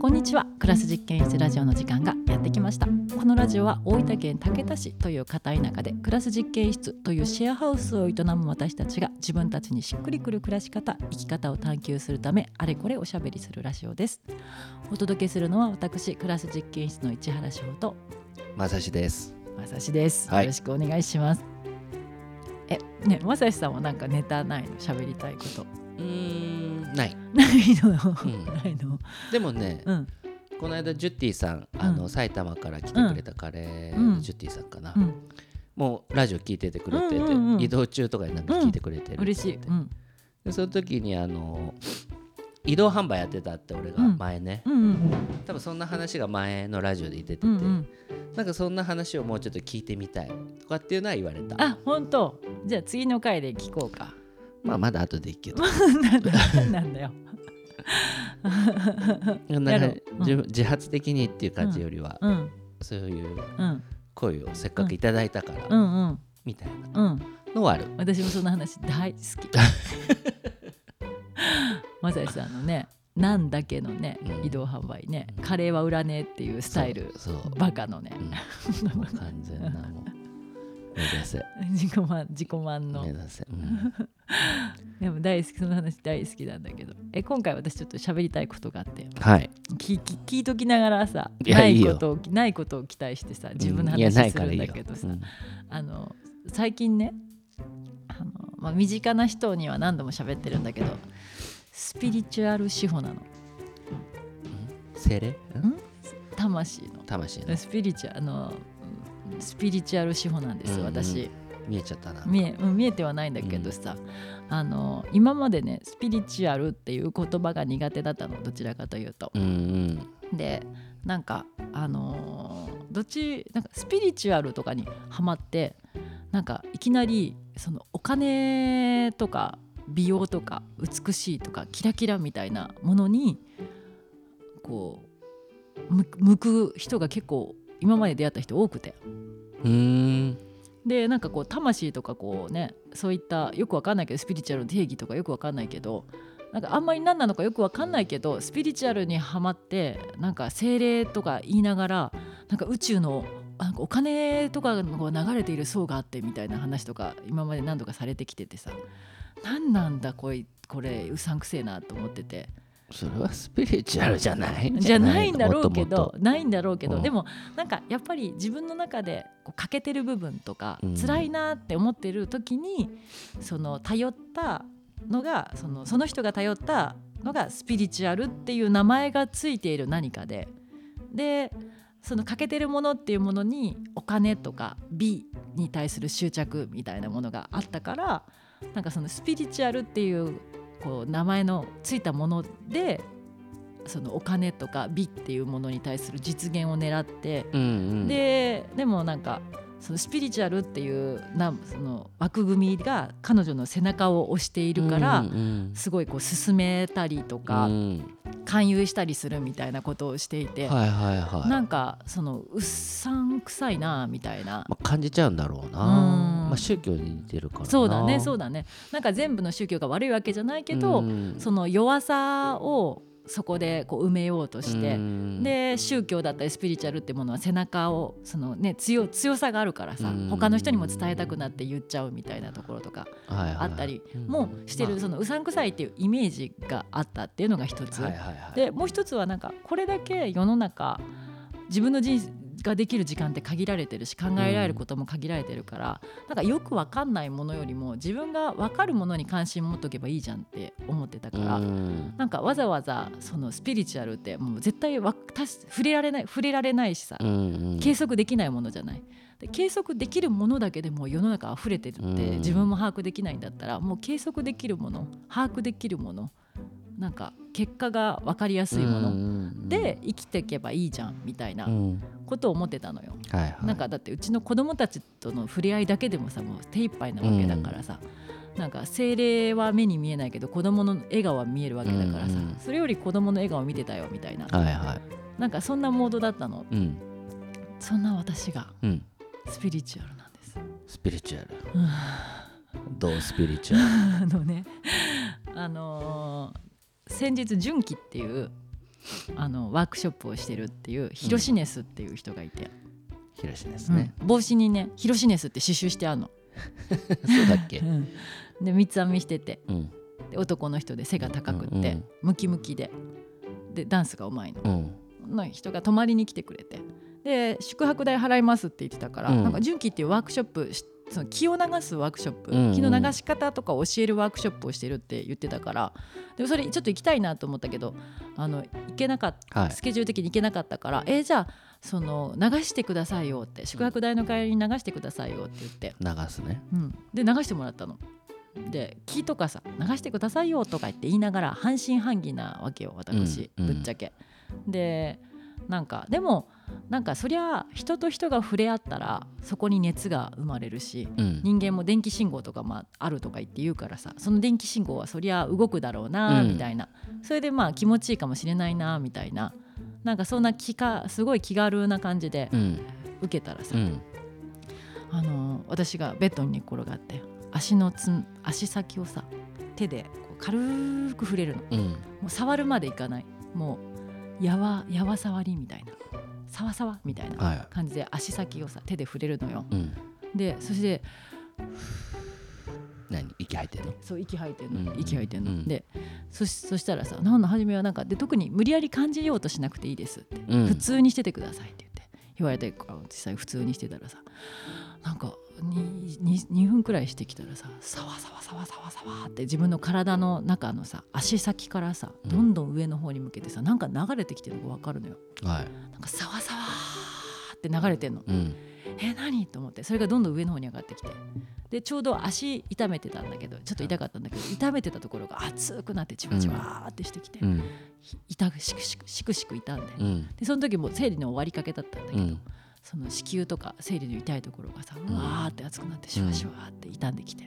こんにちは。クラス実験室ラジオの時間がやってきました。このラジオは大分県竹田市という片田舎でクラス実験室というシェアハウスを営む私たちが自分たちにしっくりくる暮らし方生き方を探求するためあれこれおしゃべりするラジオです。お届けするのは私クラス実験室の市原翔とまさしです。まさしです、はい。よろしくお願いします。えねまさしさんはなんかネタないの？喋りたいこと。うーん、ない。ないの、んないの。でもね、うん。この間ジュッティさん、あの、うん。埼玉から来てくれたカレーうん。のジュッティさんかな。うん。もうラジオ聞いててくれてて、うんうんうん移動中とかになんか聞いてくれてる、嬉しい、うん、でその時にあの移動販売やってたって俺がうん。前ね、うんうん多分そんな話が前のラジオで言ってて、うんうん。なんかそんな話をもうちょっと聞いてみたいとかっていうのは言われた。あ本当。じゃあ次の回で聞こうかまあまだ後でいいけど。なんだなんだよ なんか自発的にっていう感じよりは、うん。そういううん。声をせっかくいただいたから、うん。うんみたいな。うん。のはある。私もその話大好き。まさしさんのねなんだけのね、うん。移動販売ねカレーは売らねえっていうスタイルバカのね。完全なもう目指せ。自己満自己満の。目指せ、うん。でも大好きその話大好きなんだけど。え今回私ちょっと喋りたいことがあって。はい。聞聞聞いときながらさないことをないことを期待してさ自分の話するんだけどさ、うん。あの最近ねあの、まあ、身近な人には何度も喋ってるんだけどスピリチュアル司法なの。精霊、うん。魂の。魂の。スピリチュアあのうんスピリチュアル司法なんです、うんうん。私。見えちゃったな。見えうん見えてはないんだけどさ、あの今までねスピリチュアルっていう言葉が苦手だったのどちらかというと。うんうん。でなんかあのーどっちなんかスピリチュアルとかにハマってなんかいきなりそのお金とか美容とか美しいとかキラキラみたいなものにこう向向く人が結構今まで出会った人多くて。うー。んでなんかこう魂とかこうねそういったよくわかんないけどスピリチュアルの定義とかよくわかんないけどなんかあんまり何なのかよくわかんないけどスピリチュアルにはまってなんか精霊とか言いながらなんか宇宙のなんかお金とかが流れている層があってみたいな話とか今まで何度かされてきててさ何なんだこいこれうさんくせえなと思っててそれはスピリチュアルじゃないじゃない？んだろうけどないんだろうけど、うん。でもなんかやっぱり自分の中でこう欠けてる部分とか、うん。辛いなって思ってる時にその頼ったのがそのその人が頼ったのがスピリチュアルっていう名前がついている何かで。でその欠けてるものっていうものにお金とか美に対する執着みたいなものがあったからなんかそのスピリチュアルっていうこう名前のついたものでそのお金とか美っていうものに対する実現を狙って、うんうん。ででもなんかそのスピリチュアルっていうなその枠組みが彼女の背中を押しているから、うんうん。すごいこう進めたりとか、うん。勧誘したりするみたいなことをしていて、はいはいはい。なんかそのうっさんくさいなみたいな。まあ、感じちゃうんだろうな、うん。まあ、宗教に似てるからな。そうだねそうだだね。なんか全部の宗教が悪いわけじゃないけど、ん。その弱さをそこでこう埋めようとして、うん。で宗教だったりスピリチュアルってものは背中をその、ね、強強さがあるからさうん。他の人にも伝えたくなって言っちゃうみたいなところとかあったりうん。もしてるまそのうさんくさいっていうイメージがあったっていうのが一つ。でもう一つはなんかこれだけ世の中自分の人生ができる時間って限られてるし考えられることも限られてるから、なんかよくわかんないものよりも自分がわかるものに関心持っとけばいいじゃんって思ってたから、うん。なんかわざわざそのスピリチュアルってもう絶対わたし触れられない触れられないしさ、うんうん。計測できないものじゃない。で計測できるものだけでもう世の中溢れてるってうん。自分も把握できないんだったらもう計測できるもの把握できるものなんか結果が分かりやすいものうんうんで生きていけばいいじゃんみたいなうんことを思ってたのよ。はいはい。なんかだってうちの子供たちとの触れ合いだけでもさもう手一杯なわけだからさ、なんか精霊は目に見えないけど子供の笑顔は見えるわけだからさ、うんうん。それより子供の笑顔見てたよみたいな、はいはい。なんかそんなモードだったの。うん。そんな私がうん。スピリチュアルなんです。スピリチュアル。うん。どうスピリチュアル？あのねあのー先日純喜っていうあのワークショップをしてるっていうヒロシネスっていう人がいて、広しですね、うん。帽子にねヒロシネスって刺繍してあるの。そうだっけ？で三つ編みしてて。うん。で男の人で背が高くって、うんムキムキで。でダンスがうまいの。うん。の人が泊まりに来てくれて。で宿泊代払いますって言ってたから、うん。なんか純喜っていうワークショップしその気を流すワークショップ、うんうん。気の流し方とか教えるワークショップをしてるって言ってたからでもそれちょっと行きたいなと思ったけどあの行けなかった、はい。スケジュール的に行けなかったからえーじゃあその流してくださいよって宿泊代の代わりに流してくださいよって言って、流すね。うん、で流してもらったの。で木とかさ流してくださいよとか言って言いながら半信半疑なわけよ私、うんうん。ぶっちゃけ。でなんかでもなんかそりゃ人と人が触れ合ったらそこに熱が生まれるしうん。人間も電気信号とかもあるとか言って言うからさその電気信号はそりゃ動くだろうなうん。みたいな、それでまあ気持ちいいかもしれないなみたいな。なんかそんな気かすごい気軽な感じでうん。受けたらさ、うん。あの私がベッドに寝っ転がって足のつん足先をさ手でこう軽く触れるの。もうん。う触るまでいかない。もうやわやわ触りみたいなさわさわみたいなは感じで足先をさ手で触れるのよ。いうん。でそして何？息吐いてるの？そう息吐いてんの、うん。息吐いてんの、うん。でそしそしたらさ「なんの初めはなんかで特に無理やり感じようとしなくていいです」って、うん普通にしててくださいって言って。言われて実際普通にしてたらさ。なんか 2, 2分くらいしてきたらささわさわさわさわさわって自分の体の中のさ足先からさうん。どんどん上の方に向けてさなんか流れてきてるのが分かるのよ。はい。なんかさわさわって流れてんの。うん。え何？と思って。それがどんどん上の方に上がってきて。でちょうど足痛めてたんだけどちょっと痛かったんだけど痛めてたところが熱くなってじわじわーってしてきて、うん。ひ痛くしくしくしくしく痛んでうん。でその時も生理の終わりかけだったんだけど、うんその子宮とか生理の痛いところがさうわーって熱くなってシュワシュワって傷んできて、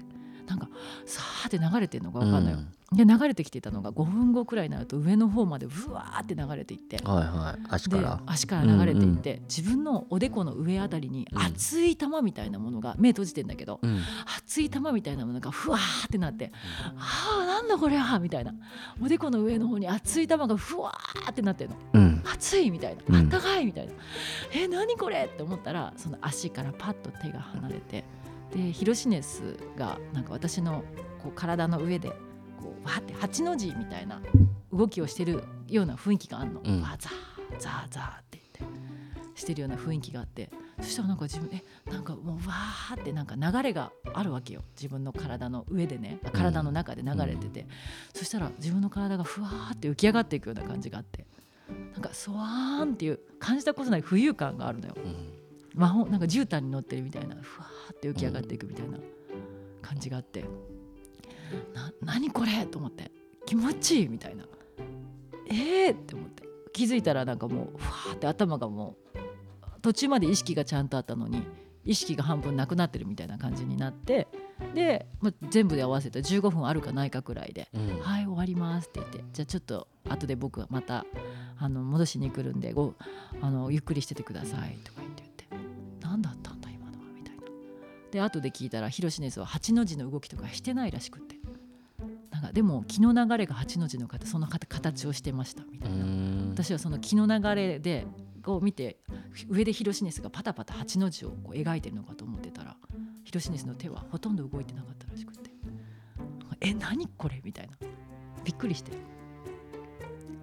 なんかさーって流れてるのが分かんないよ、で流れてきてたのが5分後くらいになると上の方までうわーって流れていって。はいはい。足かでら足から流れていって、自分のおでこの上あたりにうん熱い玉みたいなものが目閉じてんだけど、うん。熱い玉みたいなものがふわーってなって「ああなんだこれは」みたいな。おでこの上の方に熱い玉がふわーってなってるの。うん。熱いみたいな。うん。あったかいみたいな「え何これ?」って思ったらその足からパッと手が離れてでヒロシネスがなんか私のこう体の上でこうわーって八の字みたいな動きをしてるような雰囲気があるの、うん。わーザーザーザーって言ってしてるような雰囲気があって。そしたらなんか自分えなんかもうわーってなんか流れがあるわけよ。自分の体の上でねあ体の中で流れてて、そしたら自分の体がふわーって浮き上がっていくような感じがあって。なんかそわーんっていう感じたことない浮遊感があるのよ。うん。魔法なんか絨毯に乗ってるみたいなふわーって浮き上がっていくみたいな感じがあって、な何これと思って気持ちいいみたいな。えーって思って。気づいたらなんかもうふわーって頭がもう途中まで意識がちゃんとあったのに意識が半分なくなってるみたいな感じになってで、まあ、全部で合わせて15分あるかないかくらいでうん。はい終わりますって言ってじゃあちょっと後で僕はまたあの戻しに来るんでごあのゆっくりしててくださいとかで後で聞いたらヒロシネスは8の字の動きとかしてないらしくって。なんかでも気の流れが8の字の方その方形をしてましたみたういな、ん。私はその気の流れでこう見て上でヒロシネスがパタパタ8の字をこう描いてるのかと思ってたらヒロシネスの手はほとんど動いてなかったらしくて。え何これ？みたいな。びっくりして。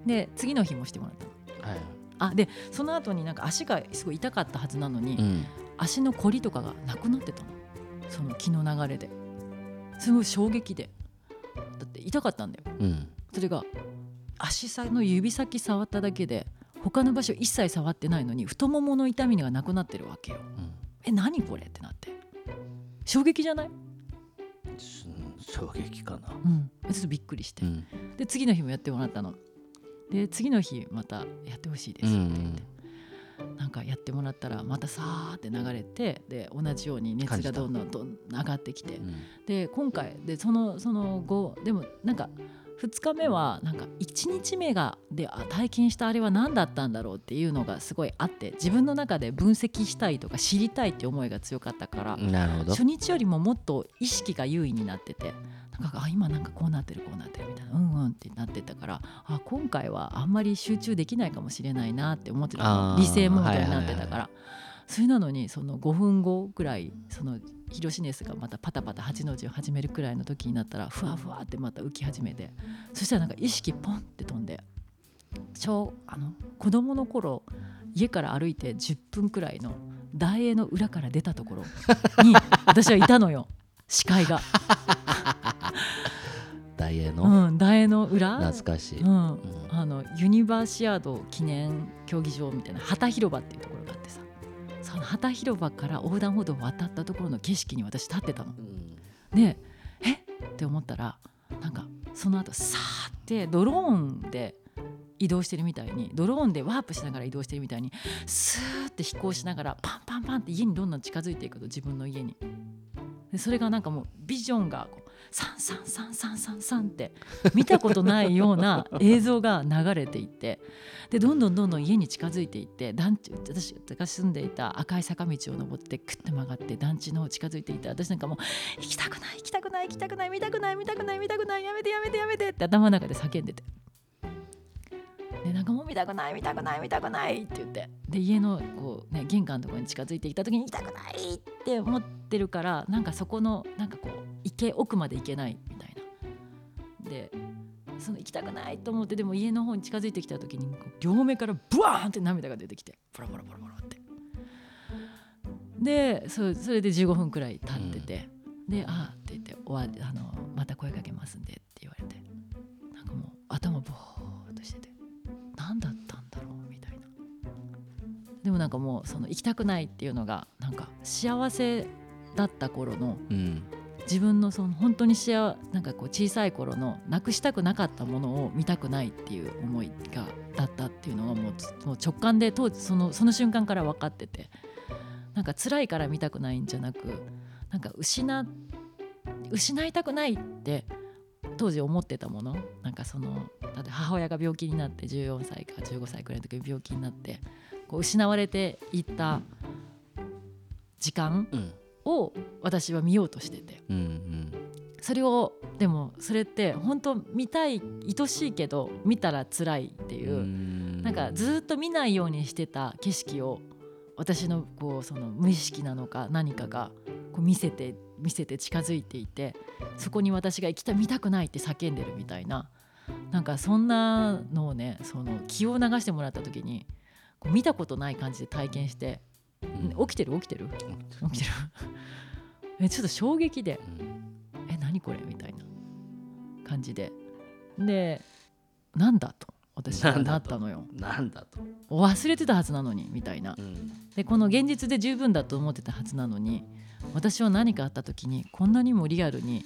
で次の日もしてもらったの。はい。あでその後になんか足がすごい痛かったはずなのに、うん。足のこりとかがなくなってたのその気の流れで。すごい衝撃で。だって痛かったんだよ。うん。それが足先の指先触っただけで他の場所一切触ってないのに太ももの痛みがなくなってるわけよ。うん。え何これ？ってなって。衝撃じゃない？す衝撃かな。うん。ちょっとびっくりして、うん。で次の日もやってもらったの。で次の日またやってほしいですって言って、なんかやってもらったらまたさーって流れてで同じように熱がどんどんどん上がってきて。うん。で今回でそのその後でもなんか2日目はなんか1日目がであ体験したあれは何だったんだろうっていうのがすごいあって自分の中で分析したいとか知りたいって思いが強かったから、初日よりももっと意識が優位になっててなかあ今なんかこうなってるこうなってるみたいなうんうんってなってたからあ今回はあんまり集中できないかもしれないなって思ってた理性モードになってたから、それなのにその5分後ぐらいそのヒロシネスがまたパタパタ8の字を始めるくらいの時になったらふわふわってまた浮き始めてそしたらなんか意識ポンって飛んで小あの子供の頃家から歩いて10分くらいの大英の裏から出たところに私はいたのよ。視界が。大英の？うん、大英の裏、懐かしい、うん、うん。あのユニバーシアード記念競技場みたいな旗広場っていうところがあってさ。その旗広場から横断歩道を渡ったところの景色に私立ってたの。うん。でえ。って思ったらなんかその後さーってドローンで移動してるみたいにドローンでワープしながら移動してるみたいにスーって飛行しながらパンパンパンって家にどんどん近づいていくと自分の家に。でそれがなんかもうビジョンがこうサンサンサンサンサンサンって見たことないような映像が流れていってでどんどんどんどん家に近づいていって団地私が住んでいた赤い坂道を登ってクッて曲がって団地の方近づいていて私なんかもう行きたくない行きたくない行きたくない見たくない見たくない見たくないやめてやめてやめてって頭の中で叫んでて。でなんかもう見たくない見たくない見たくないって言って。で家のこう、ね、玄関のところに近づいていた時に行きたくないって思ってるからなんかそこのなんかこう池奥まで行けないみたいな。でその行きたくないと思ってでも家の方に近づいてきた時に両目からブワーンって涙が出てきてボロボロボロボロって。でそそれで15分くらい経ってて、で「ああ」って言って終わりあの「また声かけますんで」って言われてなんかもう頭ボーっとしてて何だったんだろうみたいな。でもなんかもうその行きたくないっていうのがなんか幸せだった頃のうん自分のその本当に幸なんかこう小さい頃のなくしたくなかったものを見たくないっていう思いがだったっていうのがもう直感で当時そのその瞬間から分かっててなんか辛いから見たくないんじゃなくなんか失失いたくないって当時思ってたもの。なんかそのだって母親が病気になって14歳か15歳くらいの時に病気になってこう失われていった時間うん。を私は見ようとしてて。うんうんそれをでもそれって本当見たい愛しいけど見たら辛いっていう、ん。なんかずっと見ないようにしてた景色を私のこうその無意識なのか何かがこう見せて見せて近づいていてそこに私が行きた見たくないって叫んでるみたいな。なんかそんなのをねその気を流してもらった時にこう見たことない感じで体験して、うん起きてる？起きてる？起きてる？えちょっと衝撃で。うんえ何これ？みたいな感じで。でなんだと？私はなったのよ。なんだと、忘れてたはずなのにみたいな。うん。でこの現実で十分だと思ってたはずなのに私は何かあった時にこんなにもリアルに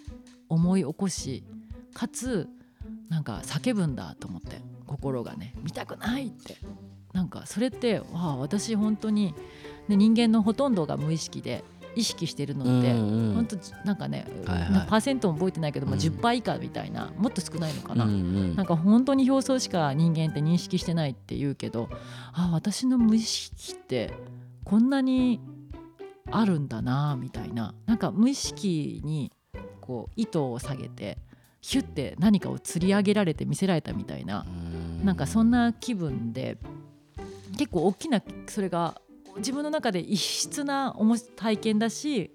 思い起こしかつなんか叫ぶんだと思って心がね。見たくないって。なんかそれってわあ私本当に、ね、人間のほとんどが無意識で意識してるのって、うん本当なんかね、はいはい。パーセントも覚えてないけど、まあ、うん。10%以下みたいなもっと少ないのかな、うんうん。なんか本当に表層しか人間って認識してないって言うけどあ私の無意識ってこんなにあるんだなみたいな。なんか無意識にこう糸を下げてヒュッて何かを釣り上げられて見せられたみたいな。うん。なんかそんな気分で結構大きなそれが自分の中で異質なおもし体験だし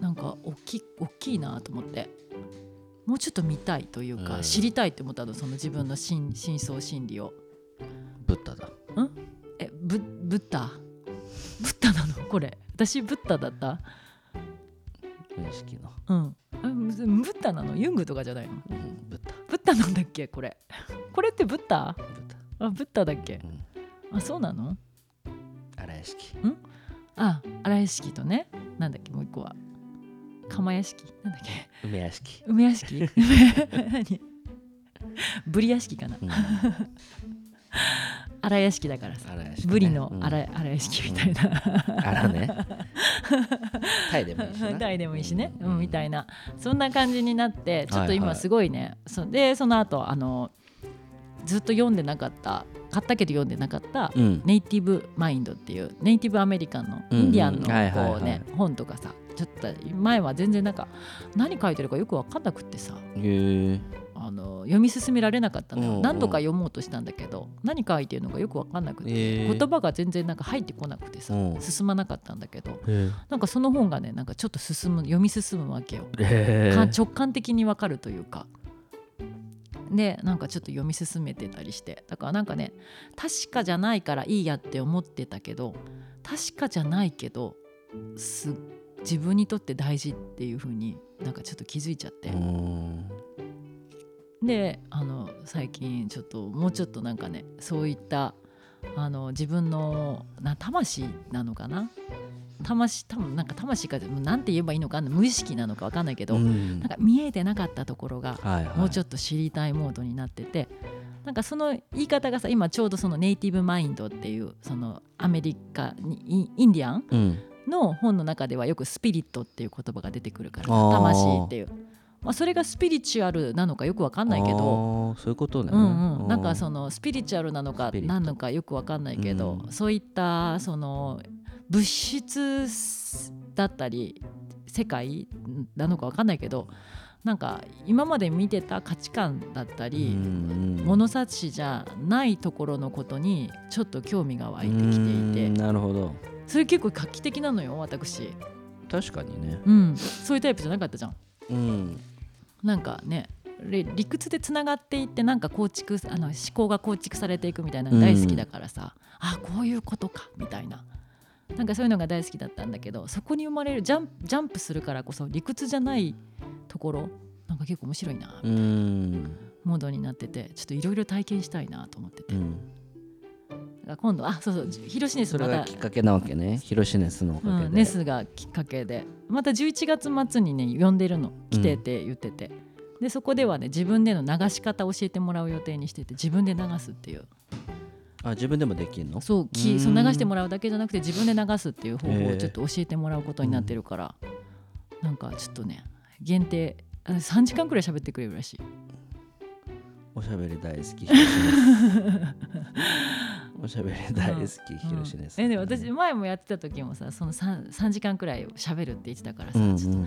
なんか大き大きいなと思って。もうちょっと見たいというか、うん。知りたいって思ったのその自分の真真相心理を。ブッダだ。えブブッダ？ブッダなの？これ。私ブッダだった？無意識の、うん。あブッダなの？ユングとかじゃないの？うん、ブッダ。ブッダなんだっけこれ。これってブッダ？ブッダ、あブッダだっけ？うん、あそうなの？荒屋敷。あ荒屋敷とね。なんだっけもう一個は。釜屋敷。なんだっけ。梅屋敷、梅屋敷？何？ブリ屋敷かな。うん、荒屋敷だからさ。ね。ブリのうん。荒荒屋敷みたいな、荒ね。タイでもいいしな。タイでもいいしね、うん。みたいいな。そんな感じになってちょっとはいはい。今すごいね、そでその後あのずっと読んでなかった買ったけど読んでなかったうん。ネイティブマインドっていうネイティブアメリカンのインディアンのこうね本とかさちょっと前は全然なんか何書いてるかよく分かんなくってさあの読み進められなかったの何度か読もうとしたんだけど何書いてるのかよく分かんなくて、言葉が全然なんか入ってこなくてさ、うん。進まなかったんだけどへなんかその本がねなんかちょっと進む読み進むわけよ。直感的にわかるというかでなんかちょっと読み進めてたりして。だからなんかね確かじゃないからいいやって思ってたけど確かじゃないけどす自分にとって大事っていう風になんかちょっと気づいちゃって、うん。であの最近ちょっともうちょっとなんかねそういったあの自分のな魂なのかな？魂多分なんか魂かなんて言えばいいのかな無意識なのかわかんないけど、うん。なんか見えてなかったところがはいはい。もうちょっと知りたいモードになっててなんかその言い方がさ今ちょうどそのネイティブマインドっていうそのアメリカにイインディアンうん。の本の中ではよくスピリットっていう言葉が出てくるから魂っていう、まあ、それがスピリチュアルなのかよくわかんないけど。そういうことね。うんうん、なんかのそのスピリチュアルなのか何のかよくわかんないけど、うん。そういったその物質だったり世界なのかわかんないけどなんか今まで見てた価値観だったり、物差しじゃないところのことにちょっと興味が湧いてきていてなるほど。それ結構画期的なのよ私、確かにね。うん、そういうタイプじゃなかったじゃん。うん。なんかねれ理屈でつながっていってなんか構築あの思考が構築されていくみたいなの大好きだからさ、あこういうことかみたいななんかそういうのが大好きだったんだけどそこに生まれるジャンプジャンプするからこそ理屈じゃないところなんか結構面白いな、うん。モードになっててちょっといろいろ体験したいなと思ってて、うん。今度あそうそうヒロシネスそれまたがきっかけなわけね。ヒロシネスのおかげで。うん、ネスがきっかけで。また11月末にね呼んでるの。来てって言ってて、でそこではね自分での流し方教えてもらう予定にしてて自分で流すっていうあ自分でもできるの？そうきそう流してもらうだけじゃなくて自分で流すっていう方法をちょっと教えてもらうことになってるから、なんかちょっとね限定あ3時間くらい喋ってくれるらしい。おしゃべり大好き おしゃべり大好きヒロシネスえでも私前もやってた時もさその 3, 3時間くらい喋るって言ってたからさ、うんうん。ちょっと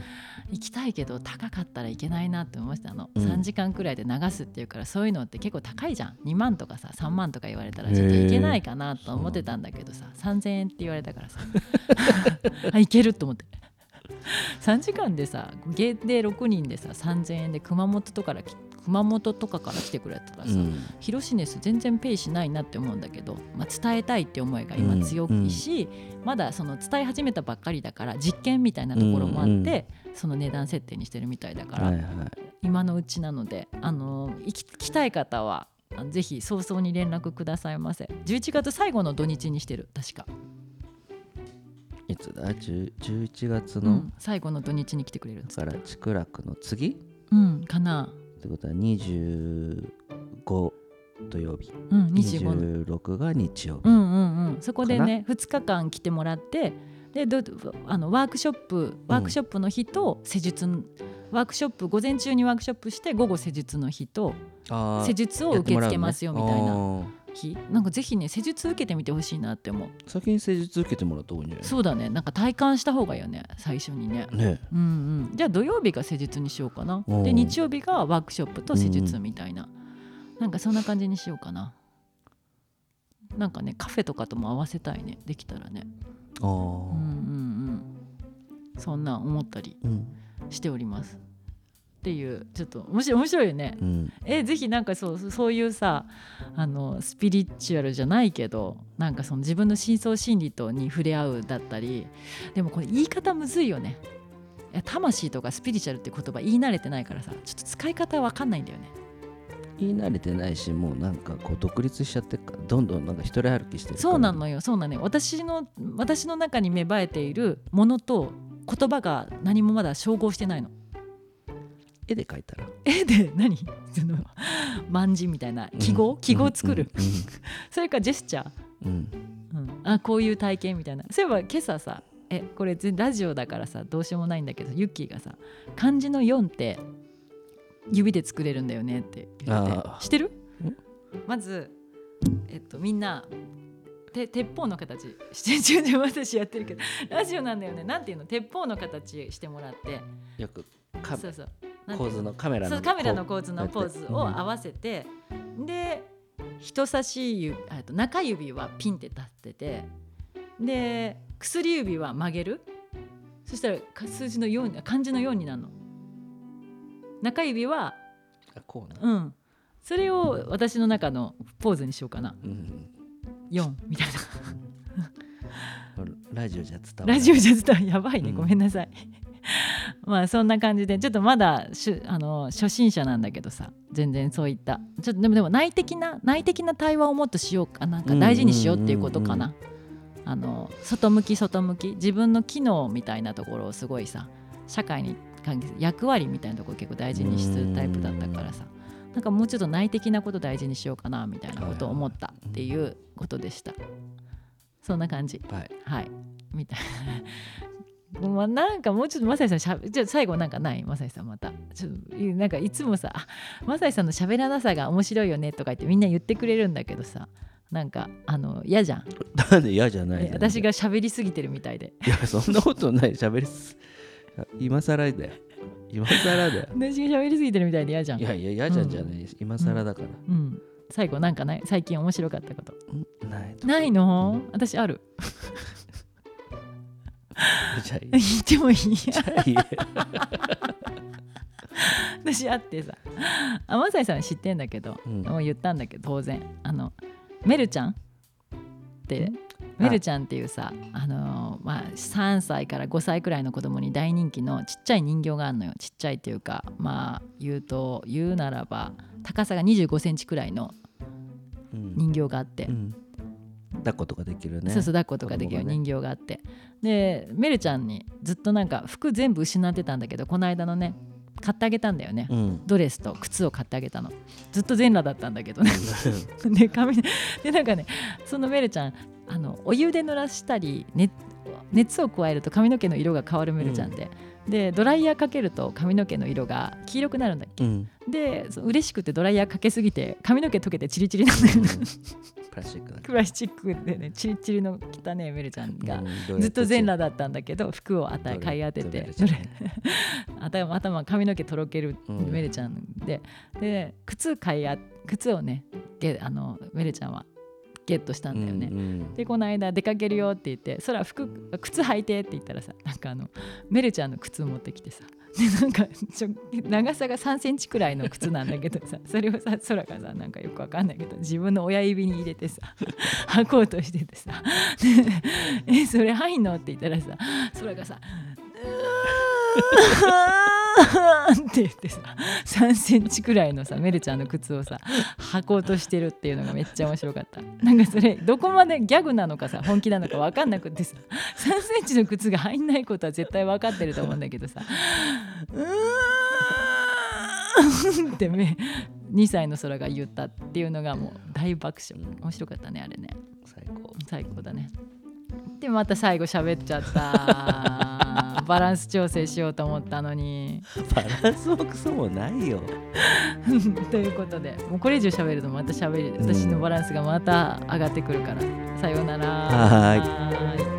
行きたいけど高かったらいけないなって思いましたあの、うん。3時間くらいで流すっていうからそういうのって結構高いじゃん。2万とかさ3万とか言われたらちょっといけないかなと思ってたんだけどさ3000円って言われたからさ。あいけると思って。3時間でさ限定6人でさ3000円で熊本とかから来熊本とかから来てくれたらさ、うん。ヒロシネス全然ペイしないなって思うんだけど、まあ、伝えたいって思いが今強いし、まだその伝え始めたばっかりだから実験みたいなところもあって、その値段設定にしてるみたいだから、はいはい。今のうちなのであの行き来たい方はぜひ早々に連絡くださいませ。11月最後の土日にしてる確か、いつだ？10 11月の、うん、最後の土日に来てくれるだから筑楽の次？うんかなってことは25土曜日。うん25の26が日曜日、うんうんうん、そこでね2日間来てもらってでどあのワークショップワークショップの日と施術、ワークショップ午前中にワークショップして午後施術の日と施術を受け付けますよみたいな日なんかぜひね施術受けてみてほしいなって思う。先に施術受けてもらった方がいいんじゃない？そうだね。なんか体感した方がいいよね最初にね。ね。うんうん。じゃあ土曜日が施術にしようかな。う。んで日曜日がワークショップと施術みたいな、なんかそんな感じにしようかな。なんかねカフェとかとも合わせたいね。できたらね。ああうんうんうん。そんな思ったりうん。しておりますっていうちょっと面白い面白いよね。うん。えぜひなんかそうそういうさあのスピリチュアルじゃないけどなんかその自分の深層心理とに触れ合うだったりでもこれ言い方むずいよね。魂とかスピリチュアルって言葉言い慣れてないからさちょっと使い方わかんないんだよね。言い慣れてないしもうなんかこう独立しちゃってどんどんなんか一人歩きしてるそうなのよそうなのよ。私の私の中に芽生えているものと言葉が何もまだ照合してないの絵で描いたら。絵で何？その万字みたいな記号、記号作る、それかジェスチャー、うん。うん。うん、あこういう体験みたいな。そういえば今朝さえこれ全ラジオだからさどうしようもないんだけどユッキーがさ漢字の4って指で作れるんだよねって言ってあー。知ってる？ん。まず、えっと、みんなて鉄砲の形。して違う違う私やってるけど。ラジオなんだよね。なんていうの？鉄砲の形してもらって。よくカそうそう構図のカメラのカメラのこ構図のポーズを合わせて、で人差し指あと中指はピンって立っててで薬指は曲げる。そしたらか数字の4に漢字の4になるの。中指はこうな、うん。それを私の中のポーズにしようかな。うん、4みたい ラジオじゃ伝わならない。ラジオじゃ伝わるやばいね。うん。ごめんなさい、まあそんな感じでちょっとまだしゅあの初心者なんだけどさ全然そういった。ちょっとでもでも内的な内的な対話をもっとしようかな。んか大事にしようっていうことかな。あの外向き外向き。自分の機能みたいなところをすごいさ社会に関係する役割みたいなところを結構大事にするタイプだったからさ。なんかもうちょっと内的なこと大事にしようかなみたいなことを思ったっていうことでした。そんな感じ。はい。はい。みたいな。まあ、なんかもうちょっとマサイさんしゃべじゃあ最後なんかない？マサイさんまた。ちょっといなんかいつもさあ マサイさんの喋らなさが面白いよねとか言ってみんな言ってくれるんだけどさ。なんかあの嫌じゃん。なんで嫌じゃないえ私が喋りすぎてるみたいでいやそんなことない。喋りす今更だよ。今更だよ。私が喋りすぎてるみたいで嫌じゃん。いやいや嫌じゃんじゃない、今更だから、うん。最後なんかない？最近面白かったこと。んないとないの？私ある。じゃあいい 言ってもいいじゃあいい。私あってさあマサイさん知ってんだけど、うん。もう言ったんだけど当然。あのメルちゃんってん。メルちゃんっていうさあのーまあ、3歳から5歳くらいの子供に大人気のちっちゃい人形があるのよ。ちっちゃいっていうかまあ言うと言うならば高さが2 5センチくらいのうん。人形があって、うん抱っことかできるね。そうそう抱っことかできる人形があって、でメルちゃんにずっとなんか服全部失ってたんだけどこの間のね買ってあげたんだよね、うん。ドレスと靴を買ってあげたの。ずっと全裸だったんだけどね。で髪でなんかねそのメルちゃんあのお湯で濡らしたり、ね、熱を加えると髪の毛の色が変わるメルちゃんで、でドライヤーかけると髪の毛の色が黄色くなるんだっけ？うん。で嬉しくてドライヤーかけすぎて髪の毛溶けてチリチリなんだよね。プラスチックだプラスチックでねチリチリの汚ねメルちゃんが、うんずっと全裸だったんだけど服を与え買い当てて 頭頭髪の毛とろけるうん。メルちゃんで、で靴買いあ靴をねゲあのメルちゃんはゲットしたんだよね。うんうんでこの間出かけるよって言って「そら服靴履いて」って言ったらさなんかあのメルちゃんの靴持ってきてさでなんかちょ長さが3センチくらいの靴なんだけどさ それをさ空がさなんかよくわかんないけど自分の親指に入れてさ 履こうとしててさ「でえそれ入んの?」って言ったらさ空がさ「うーん」って言ってさ3センチくらいのさメルちゃんの靴をさ履こうとしてるっていうのがめっちゃ面白かった。なんかそれどこまでギャグなのかさ本気なのか分かんなくてさ3センチの靴が入んないことは絶対分かってると思うんだけどさうーんってめ2歳の空が言ったっていうのがもう大爆笑。面白かったねあれね。最高。最高だね。でまた最後喋っちゃったバランス調整しようと思ったのに。バランスもクソもないよ。ということでもうこれ以上喋るとまた喋る私のバランスがまた上がってくるから。さようなら。はい